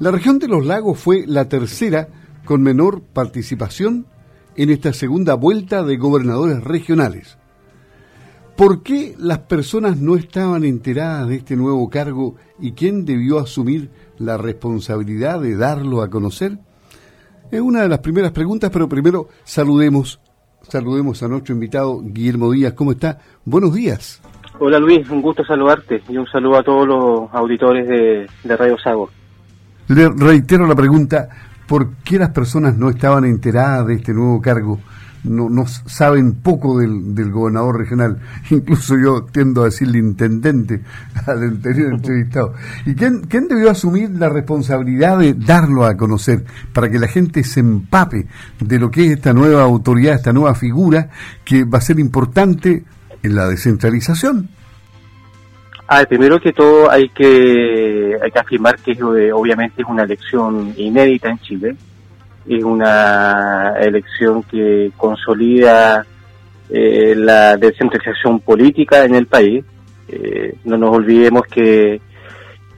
La región de los lagos fue la tercera con menor participación en esta segunda vuelta de gobernadores regionales. ¿Por qué las personas no estaban enteradas de este nuevo cargo y quién debió asumir la responsabilidad de darlo a conocer? Es una de las primeras preguntas, pero primero saludemos, saludemos a nuestro invitado Guillermo Díaz. ¿Cómo está? Buenos días. Hola Luis, un gusto saludarte y un saludo a todos los auditores de, de Radio Sago. Le reitero la pregunta, ¿por qué las personas no estaban enteradas de este nuevo cargo? no, saben poco del, gobernador regional, incluso yo tiendo a decirle intendente al anterior entrevistado. ¿Y quién debió asumir la responsabilidad de darlo a conocer para que la gente se empape de lo que es esta nueva autoridad, esta nueva figura que va a ser importante en la descentralización? Ah, primero que todo hay que, hay que afirmar que obviamente es una elección inédita en Chile es una elección que consolida eh, la descentralización política en el país. Eh, no nos olvidemos que,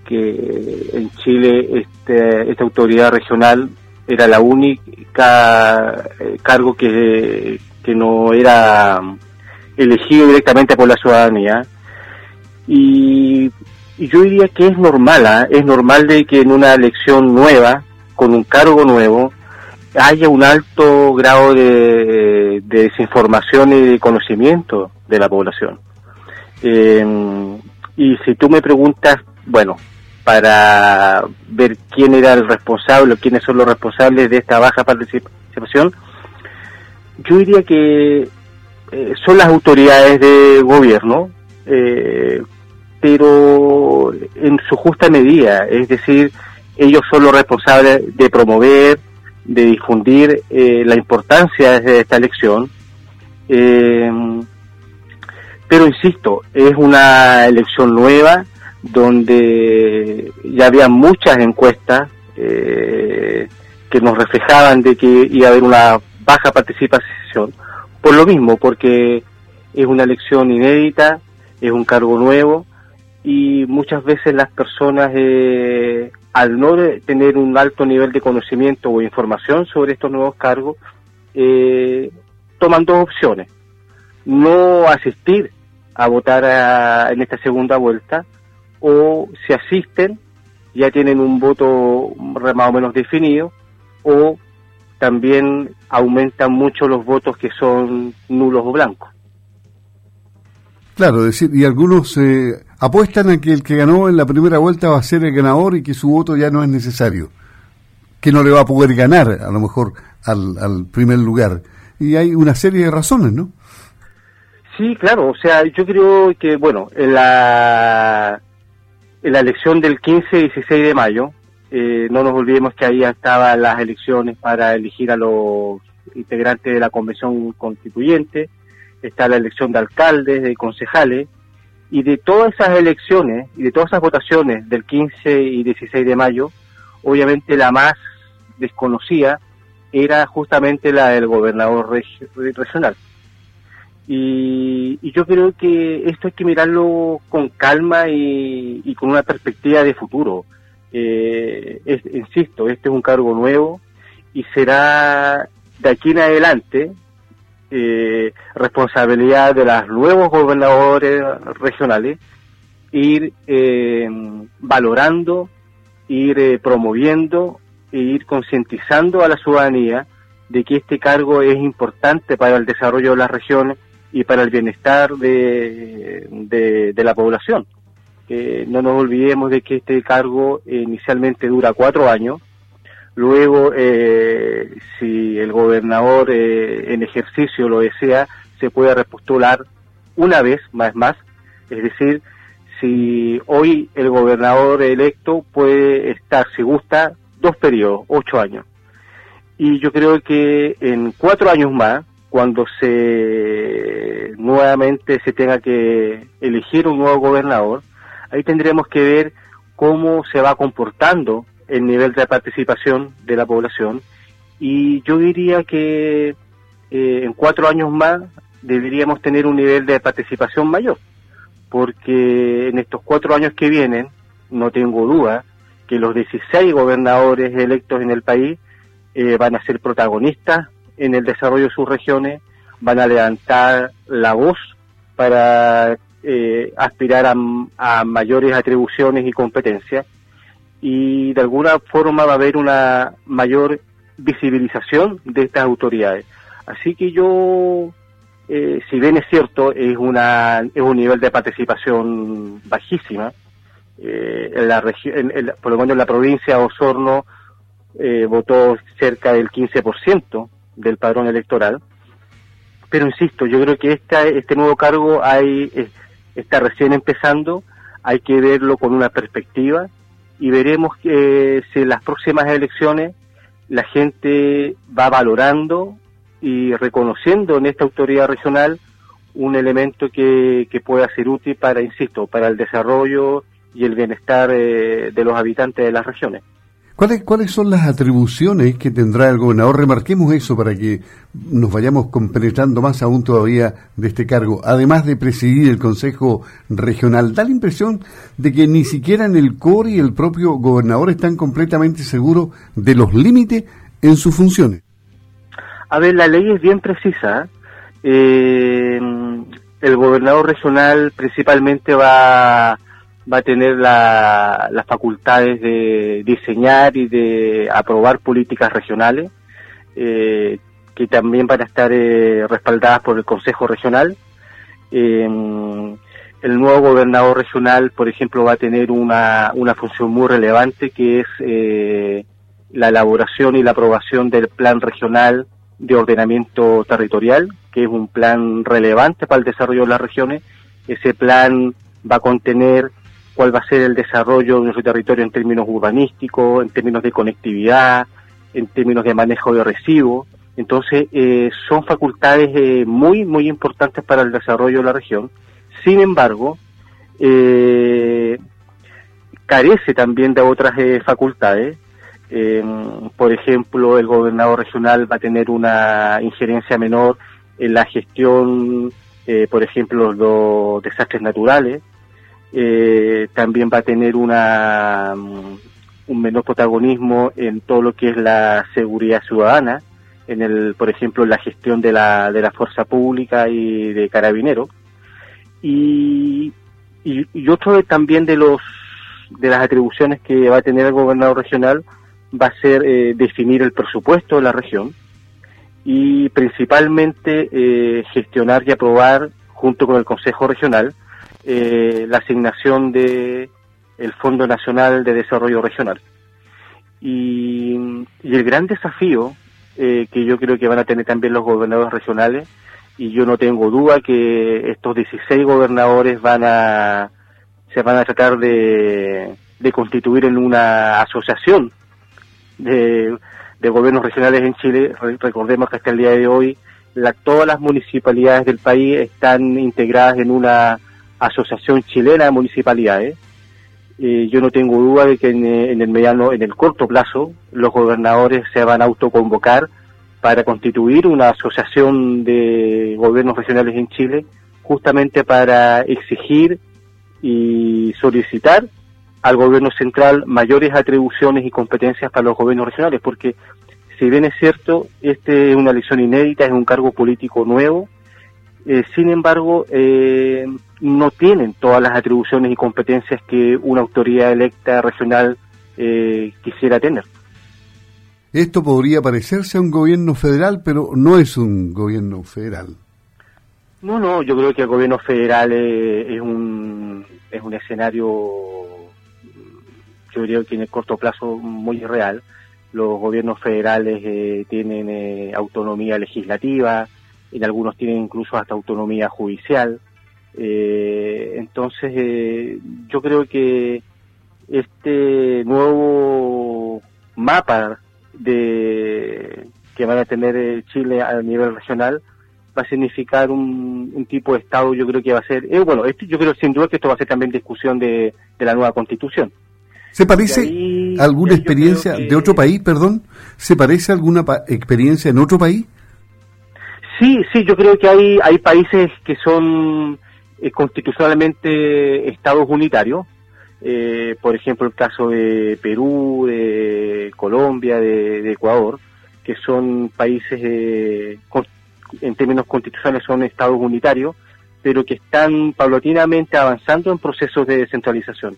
que en Chile este, esta autoridad regional era la única eh, cargo que, que no era elegido directamente por la ciudadanía. Y, yo diría que es normal, ¿ah? es normal de que en una elección nueva, con un cargo nuevo, haya un alto grado de, desinformación y de conocimiento de la población. Eh, y si tú me preguntas, bueno, para ver quién era el responsable quiénes son los responsables de esta baja participación, yo diría que eh, son las autoridades de gobierno, eh, pero en su justa medida, es decir, ellos son los responsables de promover, de difundir eh, la importancia de esta elección. Eh, pero insisto, es una elección nueva donde ya había muchas encuestas eh, que nos reflejaban de que iba a haber una baja participación. Por lo mismo, porque es una elección inédita, es un cargo nuevo y muchas veces las personas eh, al no tener un alto nivel de conocimiento o información sobre estos nuevos cargos, eh, toman dos opciones. No asistir a votar en esta segunda vuelta o si asisten ya tienen un voto más o menos definido o también aumentan mucho los votos que son nulos o blancos. Claro, decir, y algunos eh, apuestan a que el que ganó en la primera vuelta va a ser el ganador y que su voto ya no es necesario, que no le va a poder ganar a lo mejor al, primer lugar. Y hay una serie de razones, ¿no? Sí, claro, o sea, yo creo que, bueno, en la, en la elección del 15 y 16 de mayo, eh, no nos olvidemos que ahí estaban las elecciones para elegir a los integrantes de la Convención Constituyente, está la elección de alcaldes, de concejales, y de todas esas elecciones y de todas esas votaciones del 15 y 16 de mayo, obviamente la más desconocida era justamente la del gobernador regional. Y, yo creo que esto hay que mirarlo con calma y, con una perspectiva de futuro. Eh, insisto, este es un cargo nuevo y será de aquí en adelante eh, responsabilidad de los nuevos gobernadores regionales ir eh, valorando, ir eh, promoviendo e ir concientizando a la ciudadanía de que este cargo es importante para el desarrollo de las regiones y para el bienestar de, de, la población. no nos olvidemos de que este cargo inicialmente dura cuatro años, Luego, eh, si el gobernador eh, en ejercicio lo desea, se puede repostular una vez, más más. Es decir, si hoy el gobernador electo puede estar, si gusta, dos periodos, ocho años. Y yo creo que en cuatro años más, cuando se nuevamente se tenga que elegir un nuevo gobernador, ahí tendremos que ver cómo se va comportando el nivel de participación de la población. Y yo diría que eh, en cuatro años más deberíamos tener un nivel de participación mayor, porque en estos cuatro años que vienen, no tengo duda que los 16 gobernadores electos en el país eh, van a ser protagonistas en el desarrollo de sus regiones, van a levantar la voz para eh, aspirar a, mayores atribuciones y competencias y de alguna forma va a haber una mayor visibilización de estas autoridades. Así que yo, eh, si bien es cierto, es, una, es un nivel de participación bajísima, eh, en la región, por lo menos en la provincia de Osorno eh, votó cerca del 15% del padrón electoral. Pero insisto, yo creo que esta, este nuevo cargo hay, está recién empezando, hay que verlo con una perspectiva y veremos que si en las próximas elecciones la gente va valorando y reconociendo en esta autoridad regional un elemento que, que pueda ser útil para, insisto, para el desarrollo y el bienestar eh, de los habitantes de las regiones. ¿Cuáles, ¿Cuáles son las atribuciones que tendrá el gobernador? Remarquemos eso para que nos vayamos compenetrando más aún todavía de este cargo. Además de presidir el Consejo Regional, da la impresión de que ni siquiera en el CORE y el propio gobernador están completamente seguros de los límites en sus funciones. A ver, la ley es bien precisa. Eh, el gobernador regional principalmente va va a tener las facultades de diseñar y de aprobar políticas regionales, eh, que también van a estar eh, respaldadas por el Consejo Regional. Em, el nuevo gobernador regional, por ejemplo, va a tener una, una función muy relevante que es eh, la elaboración y la aprobación del Plan Regional de Ordenamiento Territorial, que es un plan relevante para el desarrollo de las regiones. Ese plan va a contener cuál va a ser el desarrollo de nuestro territorio en términos urbanísticos, en términos de conectividad, en términos de manejo de residuos. Entonces, eh, son facultades eh, muy, muy importantes para el desarrollo de la región. Sin embargo, eh, carece también de otras facultades. por ejemplo, el gobernador regional va a tener una injerencia menor en la gestión, por ejemplo, los desastres naturales, eh, también va a tener una, mm, un menor protagonismo en todo lo que es la seguridad ciudadana, en el, por ejemplo, la gestión de la, de la fuerza pública y de carabineros. Y, y, otro también de los de las atribuciones que va a tener el gobernador regional va a ser eh, definir el presupuesto de la región y principalmente eh, gestionar y aprobar junto con el Consejo Regional eh, la asignación de el Fondo Nacional de Desarrollo Regional. Y, el gran desafío eh, que yo creo que van a tener también los gobernadores regionales, y yo no tengo duda que estos 16 gobernadores van a se van a tratar de, de constituir en una asociación de, de gobiernos regionales en Chile. Recordemos que hasta el día de hoy la, todas las municipalidades del país están integradas en una Asociación Chilena de Municipalidades. Eh, yo no tengo duda de que eh, en, el mediano, en el corto plazo, los gobernadores se van a autoconvocar para constituir una asociación de gobiernos regionales en Chile, justamente para exigir y solicitar al gobierno central mayores atribuciones y competencias para los gobiernos regionales, porque si bien es cierto, este es una elección inédita, es un cargo político nuevo, eh, sin embargo, eh, no tienen todas las atribuciones y competencias que una autoridad electa regional eh, quisiera tener. Esto podría parecerse a un gobierno federal, pero no es un gobierno federal. No, no, yo creo que el gobierno federal es, un, es un escenario, yo creo que en el corto plazo muy real. Los gobiernos federales tienen autonomía legislativa, en algunos tienen incluso hasta autonomía judicial. Eh, entonces, eh, yo creo que este nuevo mapa de que van a tener eh, Chile a nivel regional va a significar un, tipo de Estado, yo creo que va a ser, bueno, este, yo creo sin duda que esto va a ser también discusión de, la nueva Constitución. ¿Se parece alguna experiencia de otro país, perdón? ¿Se parece alguna experiencia en otro país? Sí, sí, yo creo que hay, hay países que son eh, constitucionalmente estados unitarios. eh, por ejemplo el caso de Perú, de Colombia, de, Ecuador, que son países en términos constitucionales son estados unitarios, pero que están paulatinamente avanzando en procesos de descentralización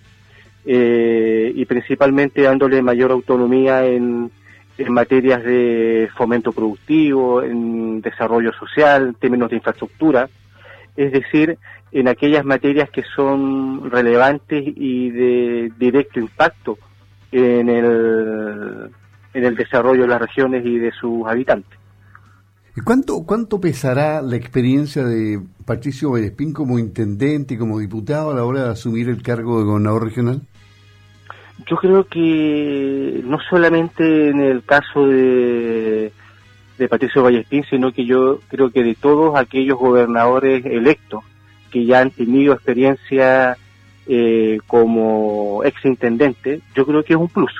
eh, y principalmente dándole mayor autonomía en, en materias de fomento productivo, en desarrollo social, en términos de infraestructura, es decir, en aquellas materias que son relevantes y de directo impacto en el, en el desarrollo de las regiones y de sus habitantes. ¿Y cuánto, cuánto pesará la experiencia de Patricio Vallespín como intendente y como diputado a la hora de asumir el cargo de gobernador regional? Yo creo que no solamente en el caso de, de Patricio Vallespín, sino que yo creo que de todos aquellos gobernadores electos que ya han tenido experiencia eh, como exintendente, yo creo que es un plus.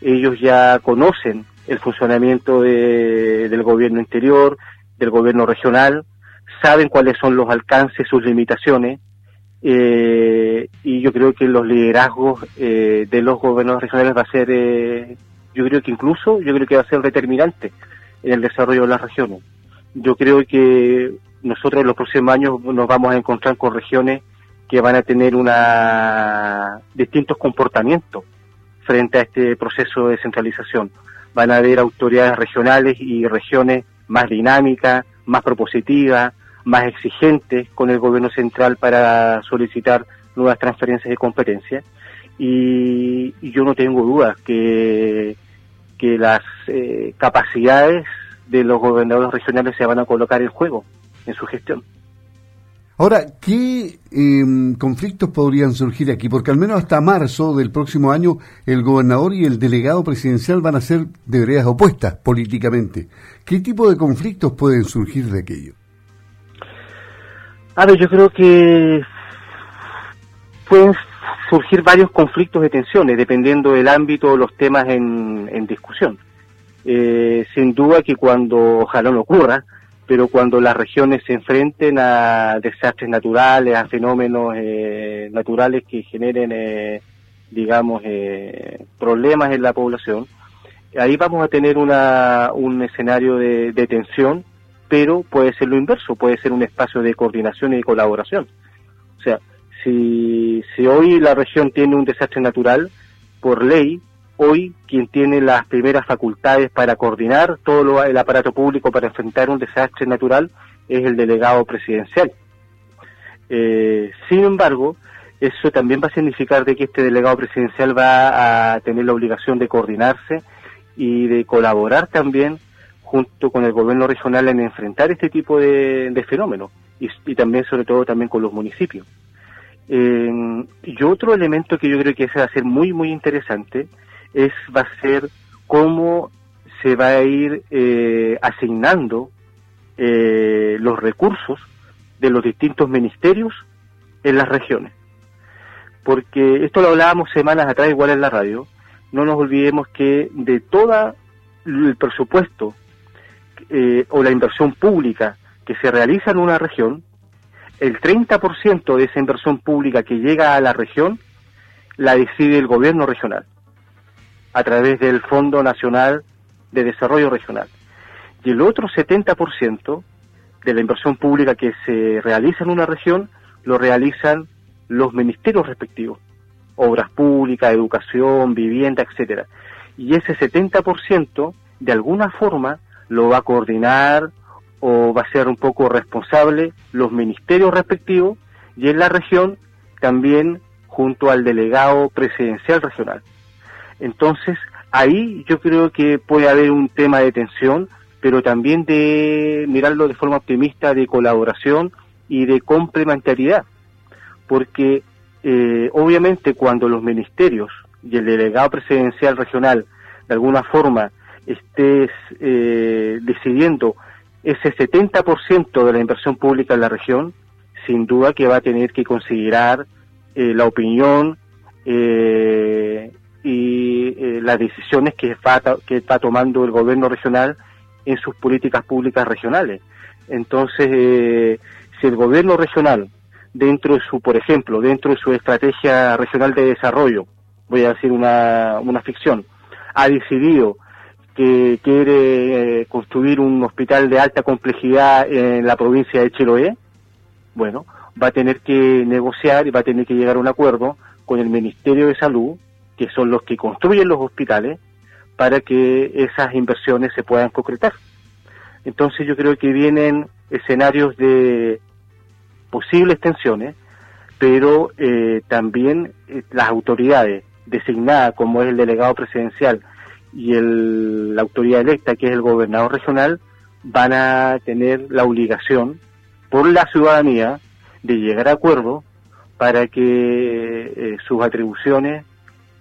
Ellos ya conocen el funcionamiento del gobierno interior, del gobierno regional, saben cuáles son los alcances, sus limitaciones, eh, y yo creo que los liderazgos eh, de los gobiernos regionales va a ser, eh, yo creo que incluso, yo creo que va a ser determinante en el desarrollo de las regiones. Yo creo que nosotros en los próximos años nos vamos a encontrar con regiones que van a tener una distintos comportamientos frente a este proceso de descentralización. Van a haber autoridades regionales y regiones más dinámicas, más propositivas, más exigentes con el gobierno central para solicitar nuevas transferencias de competencia. Y, yo no tengo dudas que, que las eh, capacidades de los gobernadores regionales se van a colocar en juego en su gestión. Ahora, ¿qué em, conflictos podrían surgir aquí? Porque al menos hasta marzo del próximo año el gobernador y el delegado presidencial van a ser de veredas opuestas políticamente. ¿Qué tipo de conflictos pueden surgir de aquello? A ver, yo creo que pueden surgir varios conflictos de tensiones dependiendo del ámbito o los temas en, discusión. Eh, sin duda que cuando, ojalá ocurra, pero cuando las regiones se enfrenten a desastres naturales, a fenómenos eh, naturales que generen, eh, digamos, problemas en la población, ahí vamos a tener una, un escenario de, de tensión pero puede ser lo inverso, puede ser un espacio de coordinación y de colaboración. O sea, si, hoy la región tiene un desastre natural, por ley, hoy quien tiene las primeras facultades para coordinar todo el aparato público para enfrentar un desastre natural es el delegado presidencial. Eh, sin embargo, eso también va a significar de que este delegado presidencial va a tener la obligación de coordinarse y de colaborar también junto con el gobierno regional en enfrentar este tipo de, fenómenos y, también sobre todo también con los municipios. Y otro elemento que yo creo que ese va a ser muy muy interesante es va a ser cómo se va a ir eh, asignando eh, los recursos de los distintos ministerios en las regiones. Porque esto lo hablábamos semanas atrás igual en la radio, no nos olvidemos que de todo el presupuesto eh, o la inversión pública que se realiza en una región, el 30% de esa inversión pública que llega a la región la decide el gobierno regional a través del Fondo Nacional de Desarrollo Regional. Y el otro 70% de la inversión pública que se realiza en una región lo realizan los ministerios respectivos, obras públicas, educación, vivienda, etcétera. Y ese 70% de alguna forma lo va a coordinar o va a ser un poco responsable los ministerios respectivos y en la región también junto al delegado presidencial regional. Entonces, ahí yo creo que puede haber un tema de tensión, pero también de mirarlo de forma optimista, de colaboración y de complementariedad, porque eh, obviamente cuando los ministerios y el delegado presidencial regional de alguna forma estés eh, decidiendo ese 70% de la inversión pública en la región, sin duda que va a tener que considerar eh, la opinión eh, y eh, las decisiones que va, que está tomando el gobierno regional en sus políticas públicas regionales. Entonces, si el gobierno regional dentro de su, por ejemplo, dentro de su estrategia regional de desarrollo, voy a decir una, una ficción, ha decidido que quiere eh, construir un hospital de alta complejidad en la provincia de Chiloé, bueno, va a tener que negociar y va a tener que llegar a un acuerdo con el Ministerio de Salud, que son los que construyen los hospitales, para que esas inversiones se puedan concretar. Entonces yo creo que vienen escenarios de posibles tensiones, pero eh, también eh, las autoridades designadas como es el delegado presidencial y el, la autoridad electa que es el gobernador regional van a tener la obligación por la ciudadanía de llegar a acuerdo para que eh, sus atribuciones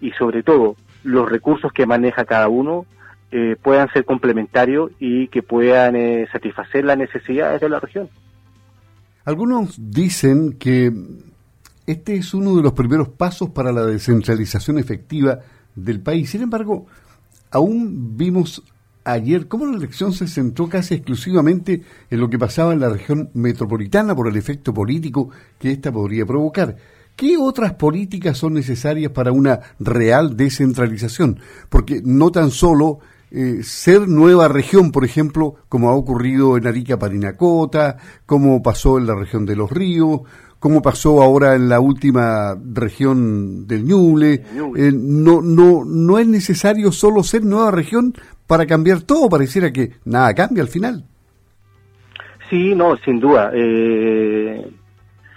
y sobre todo los recursos que maneja cada uno eh, puedan ser complementarios y que puedan eh, satisfacer las necesidades de la región. Algunos dicen que este es uno de los primeros pasos para la descentralización efectiva del país. Sin embargo, aún vimos ayer cómo la elección se centró casi exclusivamente en lo que pasaba en la región metropolitana por el efecto político que ésta podría provocar. ¿Qué otras políticas son necesarias para una real descentralización? Porque no tan solo eh, ser nueva región, por ejemplo, como ha ocurrido en Arica Parinacota, como pasó en la región de los ríos, como pasó ahora en la última región del Ñuble. Eh, no, no, no es necesario solo ser nueva región para cambiar todo, pareciera que nada cambia al final. Sí, no, sin duda. Eh,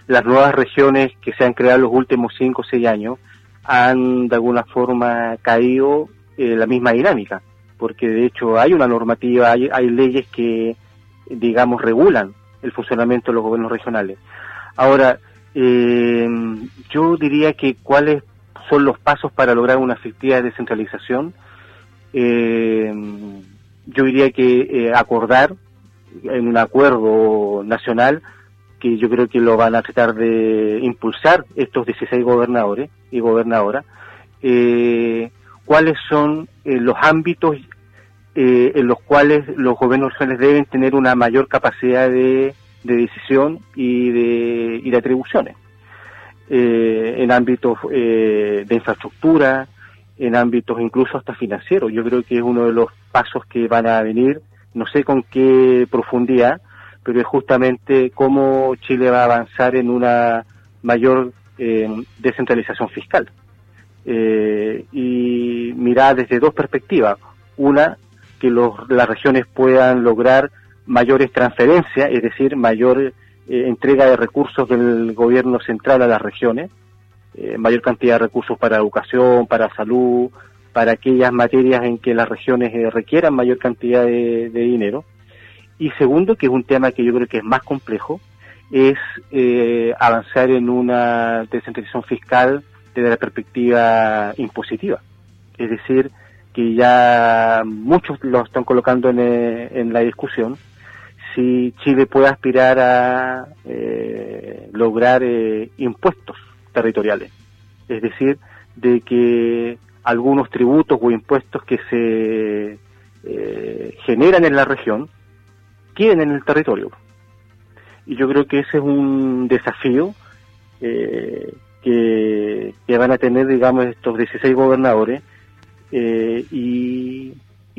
las nuevas regiones que se han creado en los últimos cinco o seis años han de alguna forma caído eh, la misma dinámica, porque de hecho hay una normativa, hay, leyes que, digamos, regulan el funcionamiento de los gobiernos regionales. Ahora, eh, yo diría que cuáles son los pasos para lograr una efectiva descentralización. Eh, yo diría que eh, acordar en un acuerdo nacional que yo creo que lo van a tratar de impulsar estos 16 gobernadores y gobernadoras, eh, cuáles son eh, los ámbitos eh, en los cuales los gobiernos regionales deben tener una mayor capacidad de, decisión y de, y de atribuciones, en ámbitos de infraestructura, en ámbitos incluso hasta financieros. Yo creo que es uno de los pasos que van a venir, no sé con qué profundidad, pero es justamente cómo Chile va a avanzar en una mayor eh, descentralización fiscal. Eh, y mirar desde dos perspectivas. Una, que las regiones puedan lograr mayores transferencias, es decir, mayor eh, entrega de recursos del gobierno central a las regiones, mayor cantidad de recursos para educación, para salud, para aquellas materias en que las regiones requieran mayor cantidad de dinero y segundo, que es un tema que yo creo que es más complejo, es eh, avanzar en una descentralización fiscal desde la perspectiva impositiva. Es decir, que ya muchos lo están colocando en, eh, la discusión, si Chile puede aspirar a eh, lograr impuestos territoriales. Es decir, de que algunos tributos o impuestos que se generan en la región queden en el territorio. Y yo creo que ese es un desafío eh, que, van a tener, digamos, estos 16 gobernadores eh, y,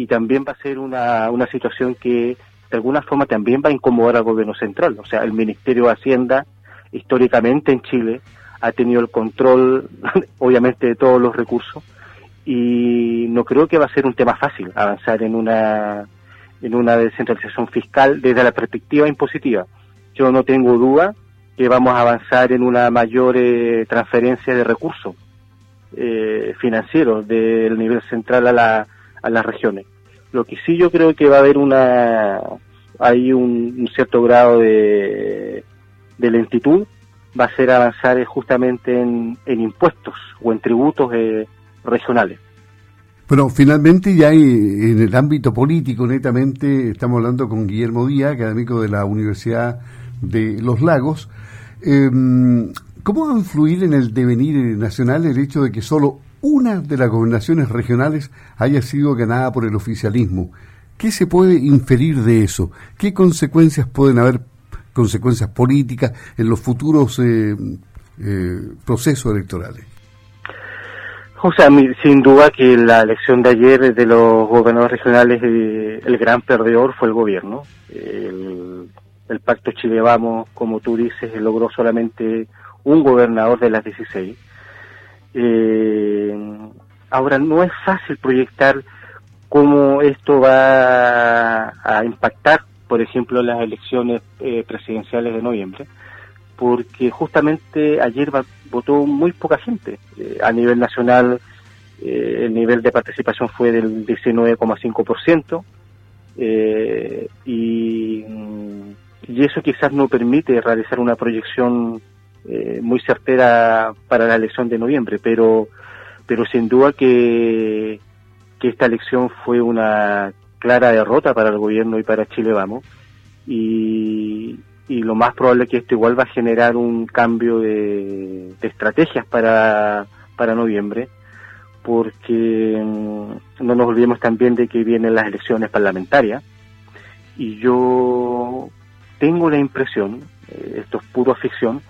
también va a ser una, una situación que de alguna forma también va a incomodar al gobierno central. O sea, el Ministerio de Hacienda, históricamente en Chile, ha tenido el control, obviamente, de todos los recursos y no creo que va a ser un tema fácil avanzar en una en una descentralización fiscal desde la perspectiva impositiva. Yo no tengo duda que vamos a avanzar en una mayor eh, transferencia de recursos eh, financieros del nivel central a, la, a las regiones. Lo que sí yo creo que va a haber una hay un, cierto grado de, lentitud, va a ser avanzar justamente en, en impuestos o en tributos eh, regionales. Bueno, finalmente ya hay, en el ámbito político, netamente, estamos hablando con Guillermo Díaz, académico de la Universidad de Los Lagos. Em, ¿Cómo va a influir en el devenir nacional el hecho de que solo una de las gobernaciones regionales haya sido ganada por el oficialismo? ¿Qué se puede inferir de eso? ¿Qué consecuencias pueden haber consecuencias políticas en los futuros eh, eh, procesos electorales? O sea, sin duda que la elección de ayer de los gobernadores regionales, el gran perdedor fue el gobierno. El, el pacto Chile Vamos, como tú dices, logró solamente un gobernador de las 16. Eh, ahora, no es fácil proyectar cómo esto va a impactar, por ejemplo, las elecciones eh, presidenciales de noviembre, porque justamente ayer votó muy poca gente. Eh, a nivel nacional, el nivel de participación fue del 19,5%, y y eso quizás no permite realizar una proyección eh, muy certera para la elección de noviembre, pero, pero sin duda que, que esta elección fue una clara derrota para el gobierno y para Chile Vamos, y, y lo más probable es que esto igual va a generar un cambio de, estrategias para, para noviembre, porque mm, no nos olvidemos también de que vienen las elecciones parlamentarias, y yo tengo la impresión, eh, esto es puro ficción,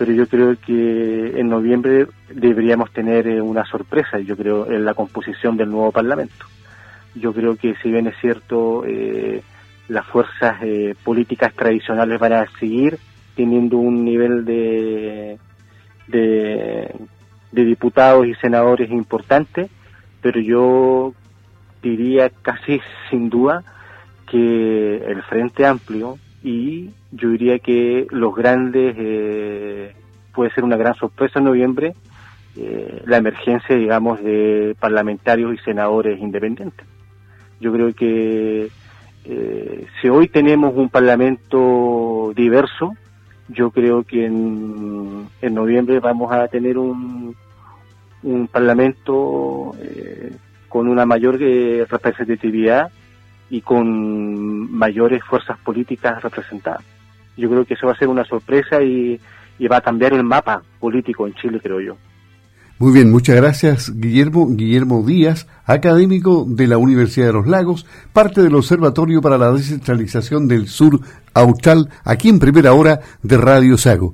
pero yo creo que en noviembre deberíamos tener eh, una sorpresa, yo creo, en la composición del nuevo Parlamento. Yo creo que si bien es cierto, eh, las fuerzas políticas tradicionales van a seguir teniendo un nivel de, de diputados y senadores importante, pero yo diría casi sin duda que el Frente Amplio y yo diría que los grandes eh, puede ser una gran sorpresa en noviembre eh, la emergencia digamos de parlamentarios y senadores independientes. Yo creo que eh, si hoy tenemos un parlamento diverso yo creo que en, en noviembre vamos a tener un, un parlamento con una mayor representatividad y con mayores fuerzas políticas representadas. Yo creo que eso va a ser una sorpresa y, va a cambiar el mapa político en Chile, creo yo. Muy bien, muchas gracias Guillermo. Guillermo Díaz, académico de la Universidad de los Lagos, parte del Observatorio para la Descentralización del Sur Austral, aquí en primera hora de Radio Sago.